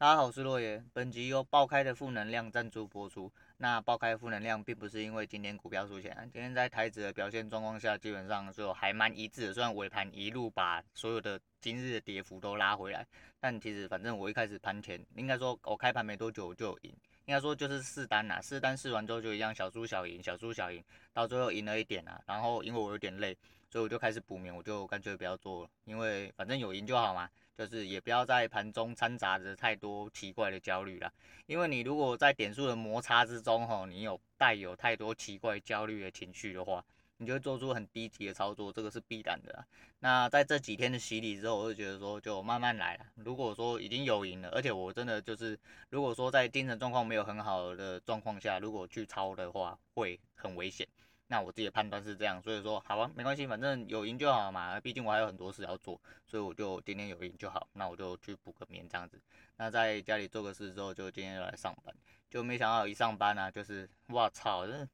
大家好，我是洛爷。本集由爆开的负能量赞助播出。那爆开负能量并不是因为今天股票输钱，今天在台指的表现状况下，基本上就还蛮一致。虽然尾盘一路把所有的今日的跌幅都拉回来，但其实反正我一开始盘前，应该说我开盘没多久我就赢，应该说就是试单呐，试单试完之后就一样小输小赢，小输小赢，到最后赢了一点啊。然后因为我有点累，所以我就开始补眠，我就干脆不要做了，因为反正有赢就好嘛。就是也不要在盘中掺杂着太多奇怪的焦虑啦，因为你如果在点数的摩擦之中吼，你有带有太多奇怪焦虑的情绪的话，你就会做出很低级的操作，这个是必然的。那在这几天的洗礼之后，我就觉得说就慢慢来啦。如果说已经有赢了，而且我真的就是，如果说在精神状况没有很好的状况下，如果去抄的话，会很危险。那我自己的判断是这样，所以说好吧，没关系，反正有赢就好嘛，毕竟我还有很多事要做，所以我就今天有赢就好，那我就去补个眠这样子。那在家里做个事之后，就今天又来上班，就没想到一上班啊，就是哇操，真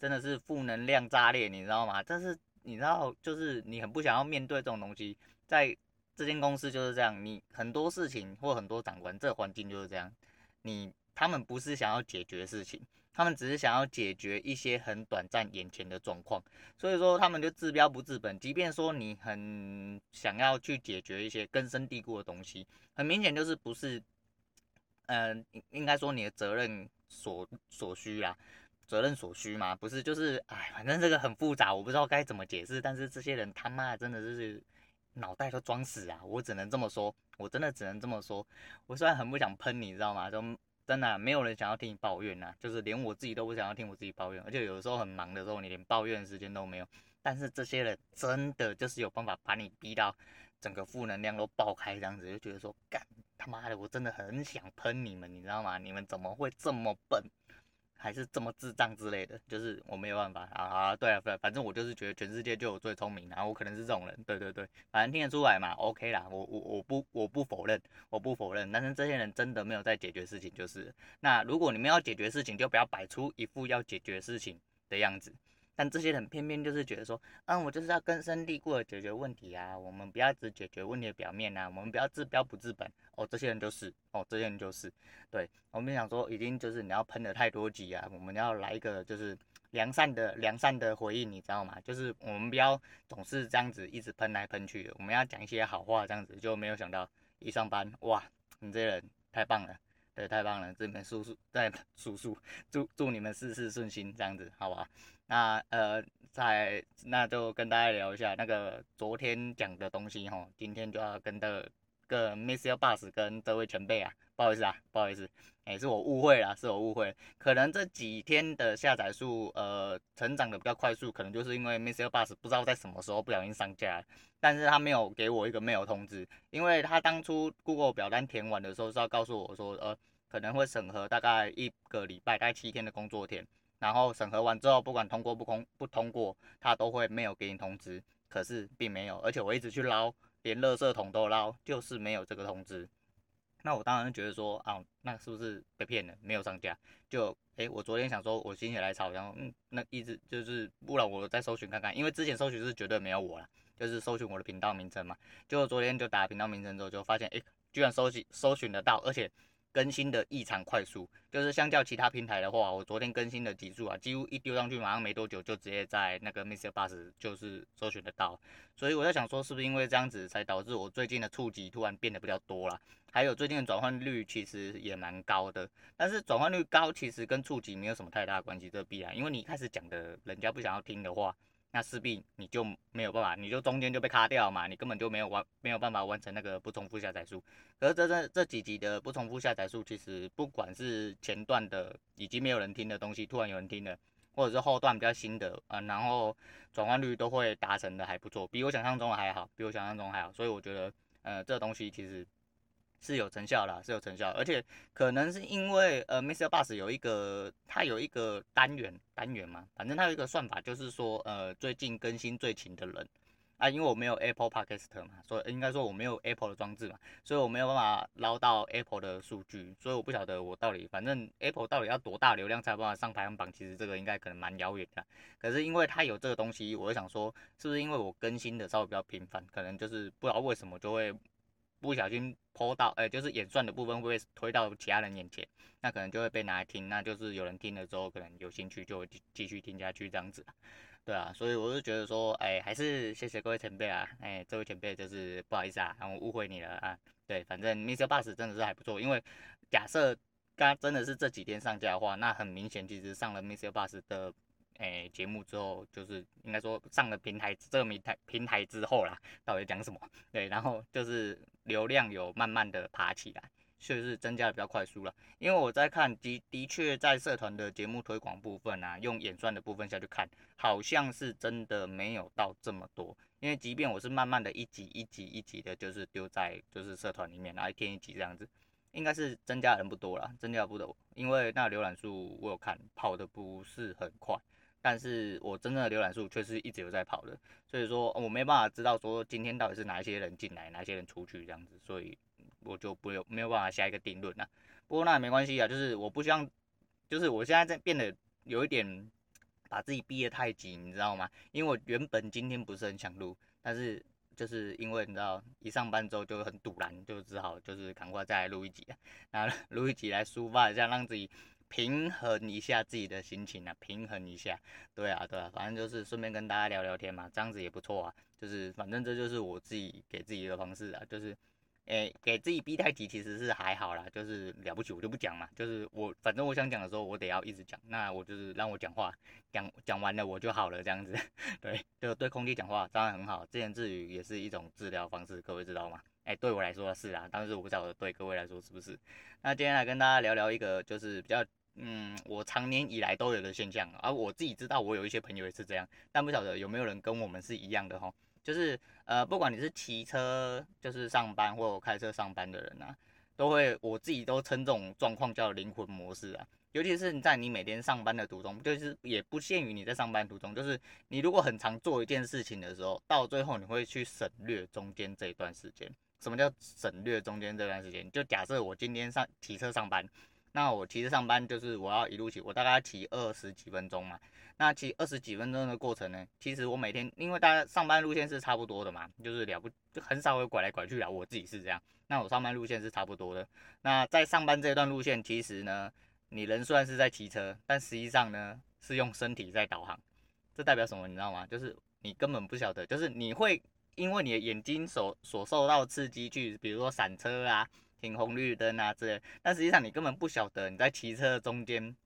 真的是负能量炸裂，你知道吗？但是你知道，就是你很不想要面对这种东西，在这间公司就是这样，你很多事情或很多长官，这环境就是这样，你他们不是想要解决事情。他们只是想要解决一些很短暂眼前的状况，所以说他们就治标不治本。即便说你很想要去解决一些根深蒂固的东西，很明显就是不是，嗯、呃，应该说你的责任所所需啦，责任所需嘛，不是就是，哎，反正这个很复杂，我不知道该怎么解释。但是这些人他妈真的就是脑袋都装死啊！我只能这么说，我真的只能这么说。我虽然很不想喷你，知道吗？就。真的、没有人想要听你抱怨呐、就是连我自己都不想要听我自己抱怨，而且有的时候很忙的时候，你连抱怨的时间都没有。但是这些人真的就是有办法把你逼到整个负能量都爆开，这样子就觉得说，干他妈的，我真的很想喷你们，你知道吗？你们怎么会这么笨？还是这么智障之类的，就是我没有办法啊啊！对啊，对，反正我就是觉得全世界就我最聪明，然后我可能是这种人，对对对，反正听得出来嘛，OK 啦，我我我不我不否认，我不否认，但是这些人真的没有在解决事情，就是那如果你们要解决事情，就不要摆出一副要解决事情的样子。但这些人偏偏就是觉得说，嗯，我就是要根深蒂固的解决问题啊，我们不要只解决问题的表面啊，我们不要治标不治本。哦，这些人就是，哦，这些人就是，对，我们想说，已经就是你要喷的太多集啊，我们要来一个就是良善的良善的回应，你知道吗？就是我们不要总是这样子一直喷来喷去，我们要讲一些好话，这样子就没有想到一上班，哇，你这些人太棒了。对，太棒了！这边叔叔在 叔叔，祝祝你们事事顺心，这样子，好吧？那呃，在那就跟大家聊一下那个昨天讲的东西哈，今天就要跟的个 Mr. Bus 跟这位前辈啊，不好意思啊，不好意思，哎，是我误会了，是我误会，可能这几天的下载数呃成长的比较快速，可能就是因为 Mr. Bus 不知道在什么时候不小心上架。但是他没有给我一个 mail 通知，因为他当初 Google 表单填完的时候是要告诉我说，呃，可能会审核大概一个礼拜，大概七天的工作天，然后审核完之后，不管通过不通不通过，他都会没有给你通知。可是并没有，而且我一直去捞，连垃圾桶都捞，就是没有这个通知。那我当然觉得说，啊，那是不是被骗了？没有上架？就，诶、我昨天想说，我心血来潮，然后，嗯，那一直就是，不然我再搜寻看看，因为之前搜寻是绝对没有我了。就是搜寻我的频道名称嘛，就昨天就打频道名称之后，就发现哎、居然搜寻搜寻得到，而且更新的异常快速。就是相较其他平台的话，我昨天更新的集数啊，几乎一丢上去，马上没多久就直接在那个 Mr. Bus 就是搜寻得到。所以我在想说，是不是因为这样子才导致我最近的触及突然变得比较多了？还有最近的转换率其实也蛮高的，但是转换率高其实跟触及没有什么太大关系，这必然，因为你一开始讲的人家不想要听的话。那势必你就没有办法，你就中间就被卡掉嘛，你根本就没有完，没有办法完成那个不重复下载数。可是这这这几集的不重复下载数，其实不管是前段的已经没有人听的东西，突然有人听了，或者是后段比较新的，嗯、呃，然后转换率都会达成的还不错，比我想象中的还好，比我想象中还好。所以我觉得，呃，这东西其实。是有成效啦，是有成效，而且可能是因为呃，Mr. Bus 有一个，它有一个单元单元嘛，反正它有一个算法，就是说呃，最近更新最勤的人啊，因为我没有 Apple Podcast 嘛，所以应该说我没有 Apple 的装置嘛，所以我没有办法捞到 Apple 的数据，所以我不晓得我到底，反正 Apple 到底要多大流量才有办法上排行榜，其实这个应该可能蛮遥远的。可是因为它有这个东西，我就想说，是不是因为我更新的稍微比较频繁，可能就是不知道为什么就会。不小心 po 到，呃，就是演算的部分会推到其他人眼前，那可能就会被拿来听，那就是有人听了之后可能有兴趣就继继续听下去这样子。对啊，所以我就觉得说，哎，还是谢谢各位前辈啊，哎，这位前辈就是不好意思啊，让我误会你了啊。对，反正 Mr. Bus 真的是还不错，因为假设刚真的是这几天上架的话，那很明显其实上了 Mr. Bus 的哎节目之后，就是应该说上了平台这个平台平台之后啦，到底讲什么？对，然后就是流量有慢慢的爬起来。确实是增加的比较快速了，因为我在看的的确在社团的节目推广部分啊，用演算的部分下去看，好像是真的没有到这么多。因为即便我是慢慢的一集一集一集的，就是丢在就是社团里面，然后一天一集这样子，应该是增加人不多了，增加不多。因为那浏览数我有看，跑的不是很快，但是我真正的浏览数却是一直有在跑的，所以说我没办法知道说今天到底是哪一些人进来，哪一些人出去这样子，所以。我就不有没有办法下一个定论了，不过那也没关系啊，就是我不希望，就是我现在在变得有一点把自己逼得太紧，你知道吗？因为我原本今天不是很想录，但是就是因为你知道一上班之后就很堵然，就只好就是赶快再来录一集啊，然后 录一集来抒发一下，让自己平衡一下自己的心情啊，平衡一下，对啊对啊，反正就是顺便跟大家聊聊天嘛，这样子也不错啊，就是反正这就是我自己给自己的方式啊，就是。诶、给自己逼太急其实是还好啦，就是了不起我就不讲嘛，就是我反正我想讲的时候我得要一直讲，那我就是让我讲话，讲讲完了我就好了这样子，对，就对空气讲话当然很好，自言自语也是一种治疗方式，各位知道吗？诶、对我来说是啊，但是我不知道对各位来说是不是？那今天来跟大家聊聊一个就是比较嗯，我常年以来都有的现象，而、我自己知道我有一些朋友也是这样，但不晓得有没有人跟我们是一样的齁。就是呃，不管你是骑车就是上班或者开车上班的人啊，都会我自己都称这种状况叫灵魂模式啊。尤其是你在你每天上班的途中，就是也不限于你在上班途中，就是你如果很常做一件事情的时候，到最后你会去省略中间这一段时间。什么叫省略中间这段时间？就假设我今天上骑车上班，那我骑车上班就是我要一路骑，我大概骑二十几分钟嘛。那骑二十几分钟的过程呢？其实我每天，因为大家上班路线是差不多的嘛，就是了不就很少会拐来拐去啊。我自己是这样，那我上班路线是差不多的。那在上班这段路线，其实呢，你人虽然是在骑车，但实际上呢是用身体在导航。这代表什么？你知道吗？就是你根本不晓得，就是你会因为你的眼睛所所受到刺激去，比如说闪车啊、停红绿灯啊之类，但实际上你根本不晓得你在骑车的中间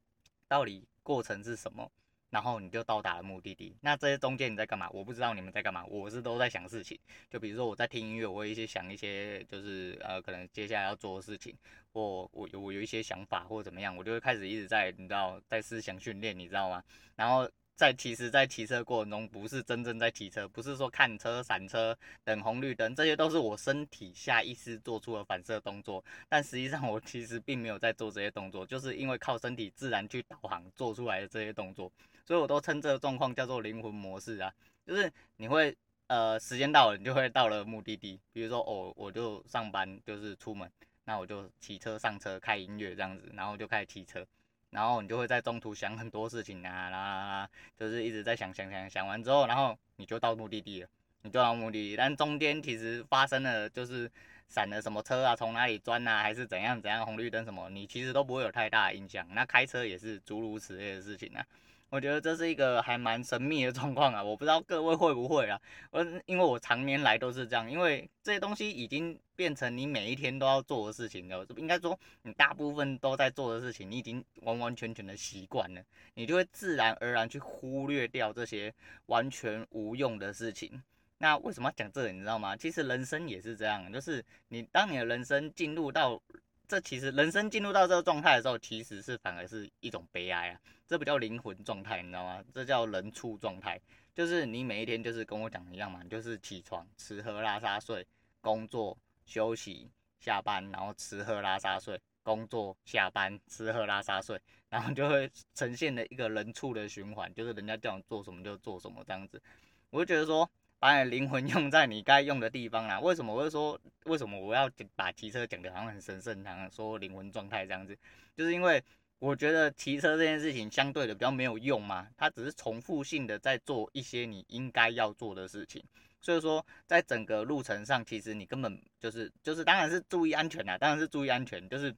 到底过程是什么。然后你就到达了目的地。那这些中间你在干嘛？我不知道你们在干嘛。我是都在想事情。就比如说我在听音乐，我会一些想一些，就是呃，可能接下来要做的事情，或我有我有一些想法或怎么样，我就会开始一直在你知道在思想训练，你知道吗？然后。在其实，在骑车过程中，不是真正在骑车，不是说看车、闪车、等红绿灯，这些都是我身体下意识做出的反射动作。但实际上，我其实并没有在做这些动作，就是因为靠身体自然去导航做出来的这些动作，所以我都称这个状况叫做灵魂模式啊。就是你会，呃，时间到了，你就会到了目的地。比如说，哦，我就上班，就是出门，那我就骑车上车，开音乐这样子，然后就开始骑车。然后你就会在中途想很多事情啊，啦啦啦就是一直在想想想，想完之后，然后你就到目的地了，你就到目的地。但中间其实发生了，就是闪了什么车啊，从哪里钻啊，还是怎样怎样，红绿灯什么，你其实都不会有太大的影响。那开车也是诸如此类的事情啊。我觉得这是一个还蛮神秘的状况啊，我不知道各位会不会啊。我因为我常年来都是这样，因为这些东西已经变成你每一天都要做的事情了。应该说你大部分都在做的事情，你已经完完全全的习惯了，你就会自然而然去忽略掉这些完全无用的事情。那为什么要讲这个？你知道吗？其实人生也是这样，就是你当你的人生进入到这其实人生进入到这个状态的时候，其实是反而是一种悲哀啊。这不叫灵魂状态，你知道吗？这叫人畜状态。就是你每一天就是跟我讲一样嘛，就是起床、吃喝拉撒睡、工作、休息、下班，然后吃喝拉撒睡、工作、下班、吃喝拉撒睡，然后就会呈现了一个人畜的循环，就是人家叫你做什么就做什么这样子。我就觉得说。把你灵魂用在你该用的地方啦。为什么我会说，为什么我要把骑车讲的好像很神圣，好像说灵魂状态这样子？就是因为我觉得骑车这件事情相对的比较没有用嘛，它只是重复性的在做一些你应该要做的事情。所以说在整个路程上，其实你根本就是就是当然是注意安全啦，当然是注意安全，就是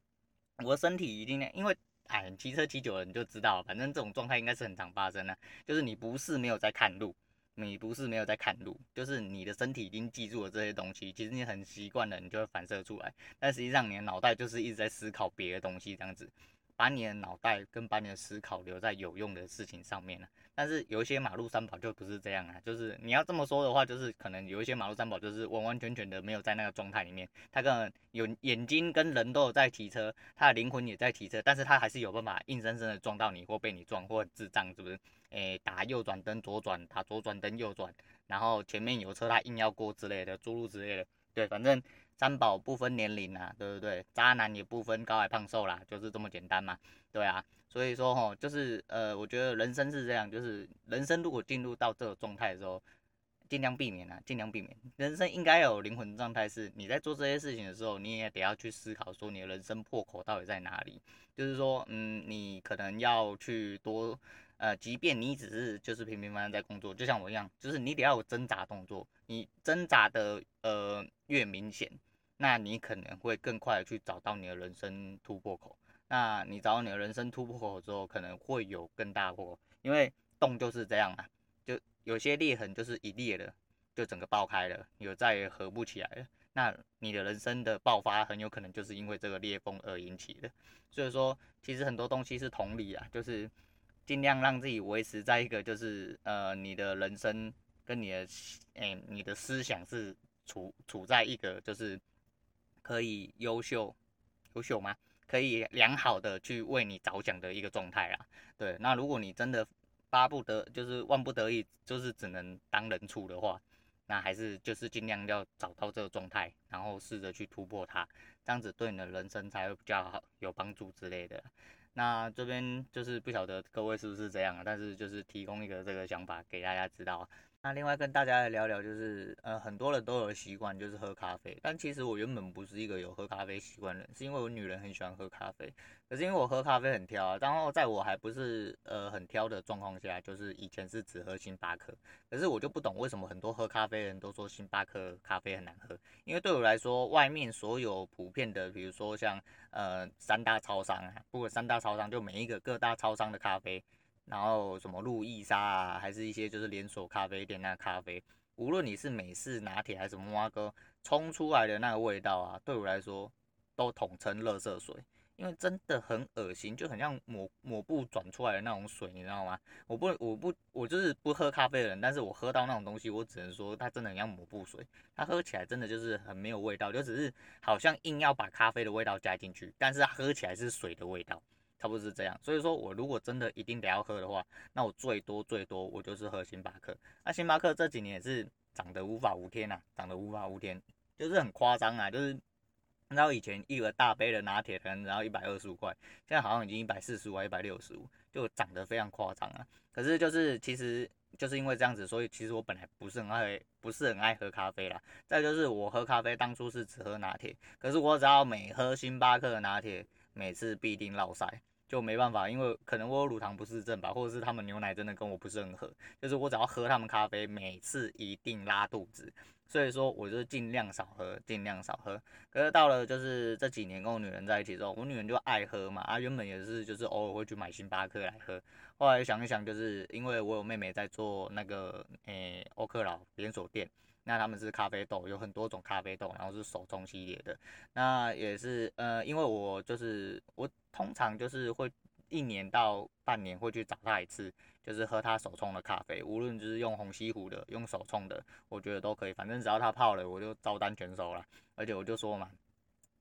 我身体一定因为哎骑车骑久了你就知道，反正这种状态应该是很常发生的，就是你不是没有在看路。你不是没有在看路，就是你的身体已经记住了这些东西，其实你很习惯了，你就会反射出来。但实际上你的脑袋就是一直在思考别的东西，这样子，把你的脑袋跟把你的思考留在有用的事情上面了。但是有一些马路三宝就不是这样啊，就是你要这么说的话，就是可能有一些马路三宝就是完完全全的没有在那个状态里面，他可能有眼睛跟人都有在提车，他的灵魂也在提车，但是他还是有办法硬生生的撞到你或被你撞或智障，是不是？诶、打右转灯左转，打左转灯右转，然后前面有车他硬要过之类的，诸如之类的。对，反正三宝不分年龄啊，对不对？渣男也不分高矮胖瘦啦，就是这么简单嘛。对啊，所以说吼，就是呃，我觉得人生是这样，就是人生如果进入到这个状态的时候，尽量避免啊，尽量避免。人生应该有灵魂状态，是你在做这些事情的时候，你也得要去思考说你的人生破口到底在哪里。就是说，嗯，你可能要去多。呃，即便你只是就是平平凡凡在工作，就像我一样，就是你得要有挣扎动作，你挣扎的呃越明显，那你可能会更快的去找到你的人生突破口。那你找到你的人生突破口之后，可能会有更大破，因为洞就是这样啊，就有些裂痕就是一裂了，就整个爆开了，有再也合不起来了。那你的人生的爆发很有可能就是因为这个裂缝而引起的。所以说，其实很多东西是同理啊，就是。尽量让自己维持在一个，就是呃，你的人生跟你的，诶、你的思想是处处在一个就是可以优秀，优秀吗？可以良好的去为你着想的一个状态啦。对，那如果你真的巴不得，就是万不得已，就是只能当人畜的话，那还是就是尽量要找到这个状态，然后试着去突破它，这样子对你的人生才会比较好，有帮助之类的。那这边就是不晓得各位是不是这样啊，但是就是提供一个这个想法给大家知道。那另外跟大家来聊聊，就是呃很多人都有习惯就是喝咖啡，但其实我原本不是一个有喝咖啡习惯的人，是因为我女人很喜欢喝咖啡，可是因为我喝咖啡很挑啊，然后在我还不是呃很挑的状况下，就是以前是只喝星巴克，可是我就不懂为什么很多喝咖啡的人都说星巴克咖啡很难喝，因为对我来说，外面所有普遍的，比如说像呃三大超商啊，不管三大超商就每一个各大超商的咖啡。然后什么路易莎啊，还是一些就是连锁咖啡店那咖啡，无论你是美式拿铁还是什么挖哥冲出来的那个味道啊，对我来说都统称垃圾水，因为真的很恶心，就很像抹抹布转出来的那种水，你知道吗？我不我不我就是不喝咖啡的人，但是我喝到那种东西，我只能说它真的很像抹布水，它喝起来真的就是很没有味道，就只是好像硬要把咖啡的味道加进去，但是它喝起来是水的味道。差不多是这样，所以说我如果真的一定得要喝的话，那我最多最多我就是喝星巴克。那星巴克这几年也是涨得无法无天呐、啊，涨得无法无天，就是很夸张啊，就是你知道以前一个大杯的拿铁可能然后一百二十五块，现在好像已经一百四十五、一百六十五，就涨得非常夸张啊。可是就是其实就是因为这样子，所以其实我本来不是很爱，不是很爱喝咖啡啦。再就是我喝咖啡当初是只喝拿铁，可是我只要每喝星巴克的拿铁，每次必定落赛。就没办法，因为可能我乳糖不适症吧，或者是他们牛奶真的跟我不是很合，就是我只要喝他们咖啡，每次一定拉肚子，所以说我就尽量少喝，尽量少喝。可是到了就是这几年跟我女人在一起之后，我女人就爱喝嘛，啊原本也是就是偶尔会去买星巴克来喝，后来想一想，就是因为我有妹妹在做那个诶欧克劳连锁店。那他们是咖啡豆，有很多种咖啡豆，然后是手冲系列的。那也是呃，因为我就是我通常就是会一年到半年会去找他一次，就是喝他手冲的咖啡，无论就是用红西湖的，用手冲的，我觉得都可以，反正只要他泡了，我就照单全收了。而且我就说嘛。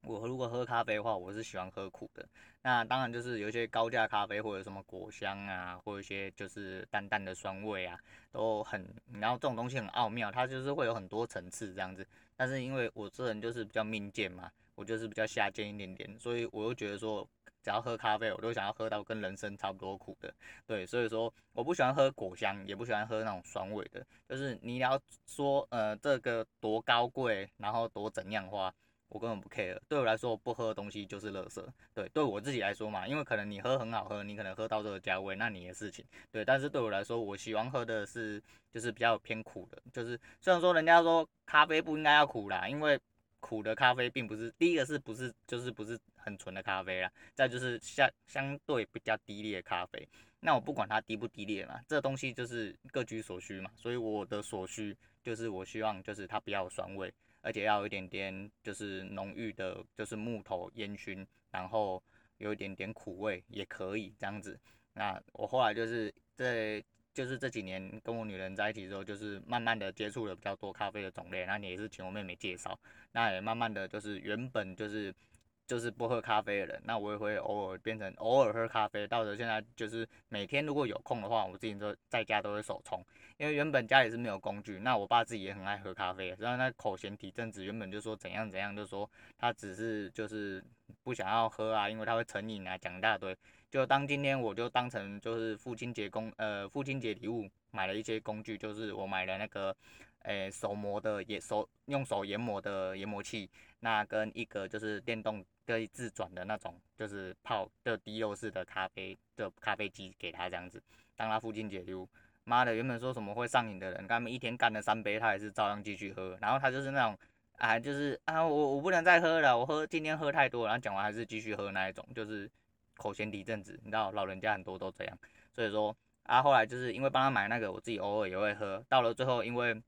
我如果喝咖啡的话，我是喜欢喝苦的。那当然就是有一些高价咖啡或者什么果香啊，或一些就是淡淡的酸味啊，都很。然后这种东西很奥妙，它就是会有很多层次这样子。但是因为我这人就是比较命贱嘛，我就是比较下贱一点点，所以我又觉得说，只要喝咖啡，我都想要喝到跟人生差不多苦的。对，所以说我不喜欢喝果香，也不喜欢喝那种酸味的。就是你要说呃这个多高贵，然后多怎样的话。我根本不 care。对我来说，我不喝的东西就是垃圾。对，对我自己来说嘛，因为可能你喝很好喝，你可能喝到这个价位，那你的事情。对，但是对我来说，我喜欢喝的是就是比较偏苦的。就是虽然说人家说咖啡不应该要苦啦，因为苦的咖啡并不是第一个是不是就是不是很纯的咖啡啦，再就是相相对比较低劣的咖啡。那我不管它低不低劣嘛，这东西就是各居所需嘛。所以我的所需就是我希望就是它不要有酸味，而且要有一点点就是浓郁的，就是木头烟熏，然后有一点点苦味也可以这样子。那我后来就是这就是这几年跟我女人在一起之后，就是慢慢的接触了比较多咖啡的种类。那你也是请我妹妹介绍，那也慢慢的就是原本就是。就是不喝咖啡的人，那我也会偶尔变成偶尔喝咖啡。到时候现在就是每天如果有空的话，我自己都在家都会手冲，因为原本家里是没有工具。那我爸自己也很爱喝咖啡，然后那口嫌体正直，原本就说怎样怎样，就说他只是就是不想要喝啊，因为他会成瘾啊，讲一大堆。就当今天我就当成就是父亲节工呃父亲节礼物买了一些工具，就是我买了那个。诶、手磨的也手用手研磨的研磨器，那跟一个就是电动可以自转的那种，就是泡的滴漏式的咖啡的咖啡机给他这样子，当他父亲解忧。妈的，原本说什么会上瘾的人，他们一天干了三杯，他也是照样继续喝。然后他就是那种啊，就是啊，我我不能再喝了，我喝今天喝太多，然后讲完还是继续喝那一种，就是口嫌体正直，你知道老人家很多都这样。所以说啊，后来就是因为帮他买那个，我自己偶尔也会喝。到了最后，因为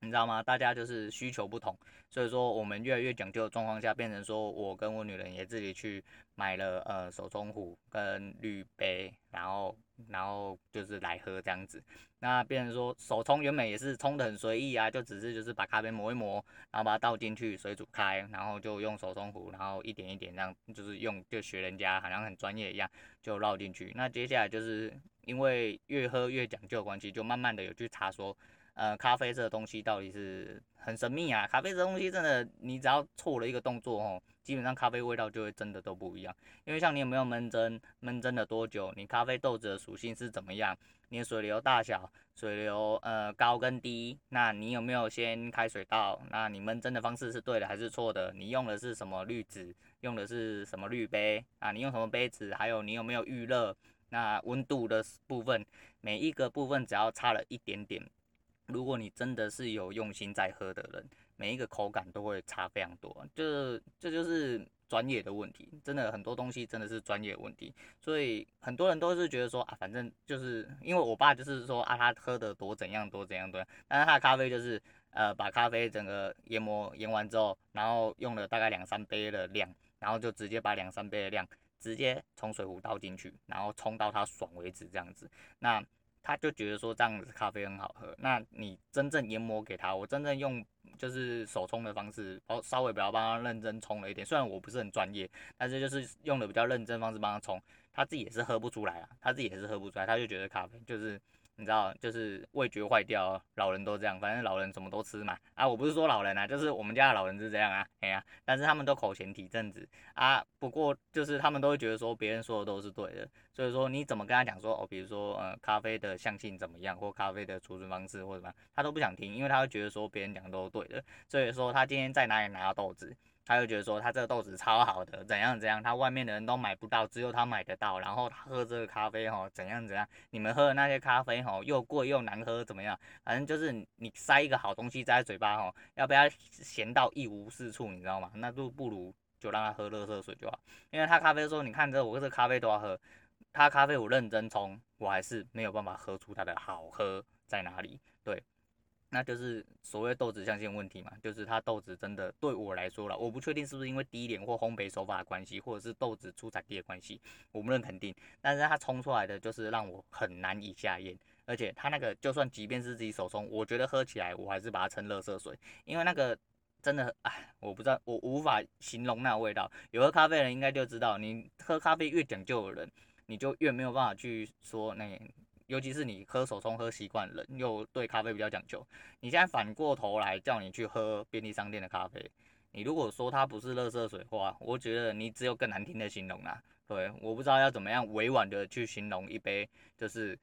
你知道吗？大家就是需求不同，所以说我们越来越讲究的状况下，变成说我跟我女人也自己去买了呃手冲壶跟滤杯，然后然后就是来喝这样子。那变成说手冲原本也是冲得很随意啊，就只是就是把咖啡磨一磨，然后把它倒进去，水煮开，然后就用手冲壶，然后一点一点这样，就是用就学人家好像很专业一样就绕进去。那接下来就是因为越喝越讲究的关系，就慢慢的有去查说。呃，咖啡这个东西到底是很神秘啊！咖啡这东西真的，你只要错了一个动作哦，基本上咖啡味道就会真的都不一样。因为像你有没有闷蒸，闷蒸了多久，你咖啡豆子的属性是怎么样，你的水流大小，水流呃高跟低，那你有没有先开水倒？那你闷蒸的方式是对的还是错的？你用的是什么滤纸？用的是什么滤杯？啊，你用什么杯子？还有你有没有预热？那温度的部分，每一个部分只要差了一点点。如果你真的是有用心在喝的人，每一个口感都会差非常多，就这就是专业的问题，真的很多东西真的是专业问题，所以很多人都是觉得说啊，反正就是因为我爸就是说啊，他喝的多怎样多怎样多，但是他的咖啡就是呃把咖啡整个研磨研完之后，然后用了大概两三杯的量，然后就直接把两三杯的量直接从水壶倒进去，然后冲到他爽为止这样子，那。他就觉得说这样子咖啡很好喝，那你真正研磨给他，我真正用就是手冲的方式，哦，稍微比较帮他认真冲了一点，虽然我不是很专业，但是就是用的比较认真方式帮他冲，他自己也是喝不出来啊，他自己也是喝不出来，他就觉得咖啡就是。你知道，就是味觉坏掉，老人都这样，反正老人什么都吃嘛。啊，我不是说老人啊，就是我们家的老人是这样啊，哎呀、但是他们都口嫌体正直啊。不过就是他们都会觉得说别人说的都是对的，所以说你怎么跟他讲说哦，比如说呃咖啡的香性怎么样，或咖啡的储存方式或者什么，他都不想听，因为他会觉得说别人讲的都是对的。所以说他今天在哪里拿到豆子。他就觉得说他这个豆子超好的，怎样怎样，他外面的人都买不到，只有他买得到。然后他喝这个咖啡吼，怎样怎样，你们喝的那些咖啡吼又贵又难喝，怎么样？反正就是你塞一个好东西在嘴巴吼，要不要咸到一无是处，你知道吗？那就不如就让他喝热热水就好。因为他咖啡说，你看这我这咖啡都要喝，他咖啡我认真冲，我还是没有办法喝出它的好喝在哪里。那就是所谓豆子相性问题嘛，就是它豆子真的对我来说了，我不确定是不是因为低廉或烘焙手法的关系，或者是豆子出产地的关系，我不能肯定。但是它冲出来的就是让我很难以下咽，而且它那个就算即便是自己手冲，我觉得喝起来我还是把它称垃圾水，因为那个真的，哎，我不知道，我无法形容那味道。有喝咖啡的人应该就知道，你喝咖啡越讲究的人，你就越没有办法去说那。尤其是你喝手冲喝习惯了，又对咖啡比较讲究，你现在反过头来叫你去喝便利商店的咖啡，你如果说它不是垃圾水的话，我觉得你只有更难听的形容啦。对，我不知道要怎么样委婉的去形容一杯，就是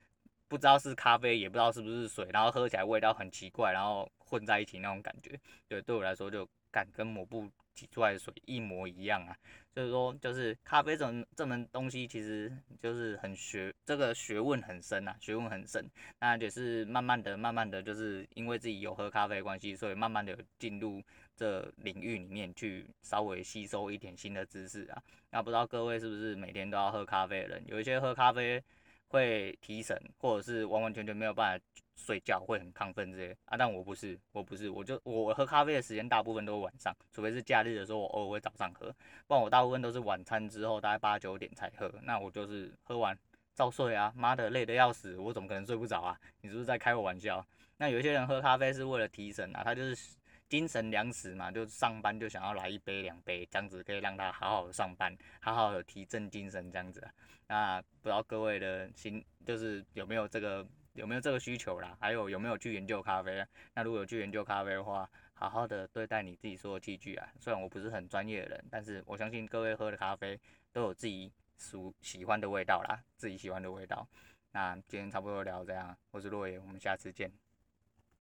不知道是咖啡，也不知道是不是水，然后喝起来味道很奇怪，然后混在一起那种感觉。对，对我来说就干跟抹布挤出来的水一模一样啊。所以说，就是咖啡这种这门东西，其实就是很学，这个学问很深啊，学问很深。那也是慢慢的、慢慢的，就是因为自己有喝咖啡的关系，所以慢慢的进入这领域里面去，稍微吸收一点新的知识啊。那不知道各位是不是每天都要喝咖啡的人？有一些喝咖啡会提神，或者是完完全全没有办法。睡觉会很亢奋这些啊，但我不是，我不是，我就我喝咖啡的时间大部分都是晚上，除非是假日的时候，我偶尔会早上喝，不然我大部分都是晚餐之后大概八九点才喝。那我就是喝完照睡啊，妈的累得要死，我怎么可能睡不着啊？你是不是在开我玩笑？那有些人喝咖啡是为了提神啊，他就是精神粮食嘛，就上班就想要来一杯两杯，这样子可以让他好好的上班，好好的提振精神这样子。那不知道各位的心就是有没有这个？有没有这个需求啦？还有有没有去研究咖啡？那如果有去研究咖啡的话，好好的对待你自己说的器具啊。虽然我不是很专业的人，但是我相信各位喝的咖啡都有自己属喜欢的味道啦，自己喜欢的味道。那今天差不多聊这样，我是洛爷，我们下次见。